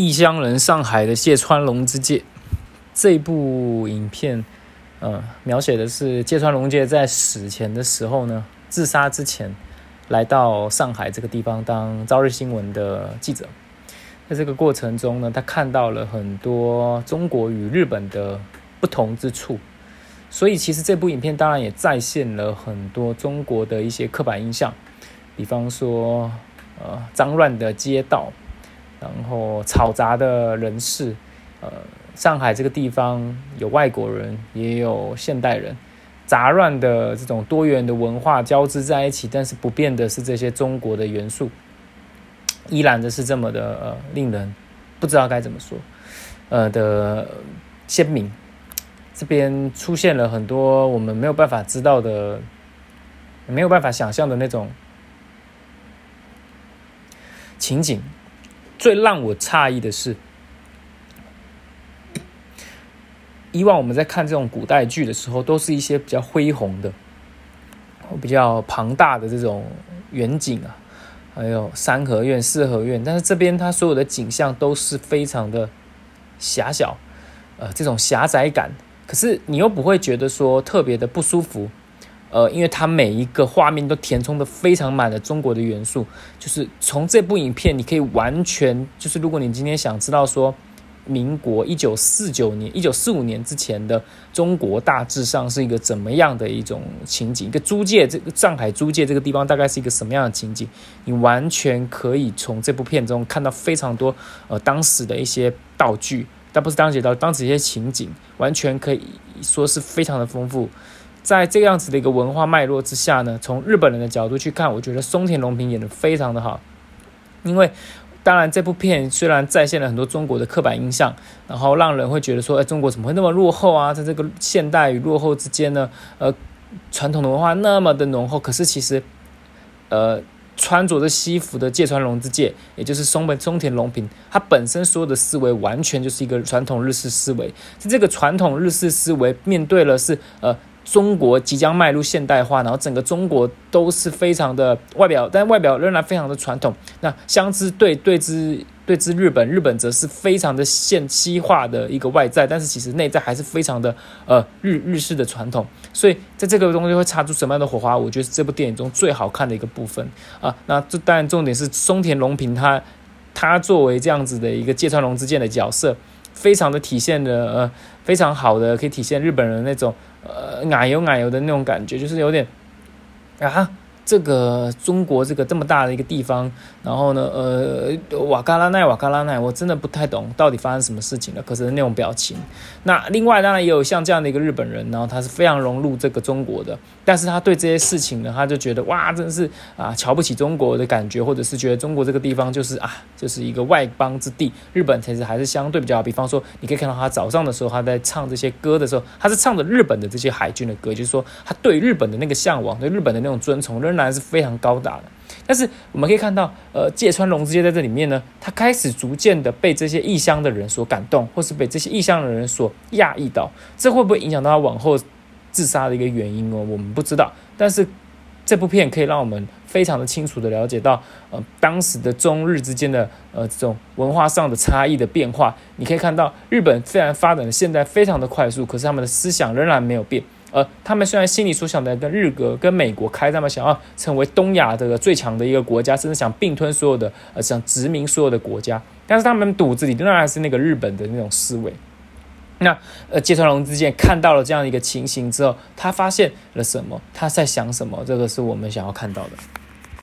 异乡人上海的芥川龙之介这部影片，呃，描写的是芥川龙介在死前的时候呢，自杀之前来到上海这个地方当朝日新闻的记者。在这个过程中呢，他看到了很多中国与日本的不同之处，所以其实这部影片当然也再现了很多中国的一些刻板印象，比方说，呃，脏乱的街道。然后嘈杂的人事，呃，上海这个地方有外国人，也有现代人，杂乱的这种多元的文化交织在一起，但是不变的是这些中国的元素，依然的是这么的呃令人不知道该怎么说，呃的鲜明。这边出现了很多我们没有办法知道的，没有办法想象的那种情景。最让我诧异的是，以往我们在看这种古代剧的时候，都是一些比较恢宏的、比较庞大的这种远景啊，还有三合院、四合院。但是这边它所有的景象都是非常的狭小，呃，这种狭窄感。可是你又不会觉得说特别的不舒服。呃，因为它每一个画面都填充的非常满的中国的元素，就是从这部影片，你可以完全就是，如果你今天想知道说，民国一九四九年、一九四五年之前的中国大致上是一个怎么样的一种情景，一个租界，这个上海租界这个地方大概是一个什么样的情景，你完全可以从这部片中看到非常多呃当时的一些道具，但不是当时道，当时一些情景，完全可以说是非常的丰富。在这样子的一个文化脉络之下呢，从日本人的角度去看，我觉得松田龙平演的非常的好。因为当然这部片虽然再现了很多中国的刻板印象，然后让人会觉得说，哎，中国怎么会那么落后啊？在这个现代与落后之间呢，呃，传统的文化那么的浓厚。可是其实，呃，穿着着西服的芥川龙之介，也就是松本松田龙平，他本身所有的思维完全就是一个传统日式思维。在这个传统日式思维面对了是呃。中国即将迈入现代化，然后整个中国都是非常的外表，但外表仍然非常的传统。那相之对对之对之日本，日本则是非常的现西化的一个外在，但是其实内在还是非常的呃日日式的传统。所以在这个东西会擦出什么样的火花？我觉得是这部电影中最好看的一个部分啊。那这当然重点是松田龙平他他作为这样子的一个芥川龙之介的角色，非常的体现的呃非常好的可以体现日本人那种。呃，奶油奶油的那种感觉，就是有点啊。这个中国这个这么大的一个地方，然后呢，呃，瓦嘎拉奈瓦嘎拉奈，我真的不太懂到底发生什么事情了。可是那种表情，那另外当然也有像这样的一个日本人，然后他是非常融入这个中国的，但是他对这些事情呢，他就觉得哇，真的是啊，瞧不起中国的感觉，或者是觉得中国这个地方就是啊，就是一个外邦之地。日本其实还是相对比较好。比方说，你可以看到他早上的时候，他在唱这些歌的时候，他是唱着日本的这些海军的歌，就是说他对日本的那个向往，对日本的那种尊崇，仍然。是非常高大的，但是我们可以看到，呃，芥川龙之介在这里面呢，他开始逐渐的被这些异乡的人所感动，或是被这些异乡的人所讶异到，这会不会影响到他往后自杀的一个原因哦？我们不知道，但是这部片可以让我们非常的清楚的了解到，呃，当时的中日之间的呃这种文化上的差异的变化。你可以看到，日本虽然发展的现在非常的快速，可是他们的思想仍然没有变。呃，他们虽然心里所想的跟日格、跟美国开战嘛，想要成为东亚这个最强的一个国家，甚至想并吞所有的呃，想殖民所有的国家，但是他们肚子里仍然是那个日本的那种思维。那呃，芥川龙之介看到了这样一个情形之后，他发现了什么？他在想什么？这个是我们想要看到的。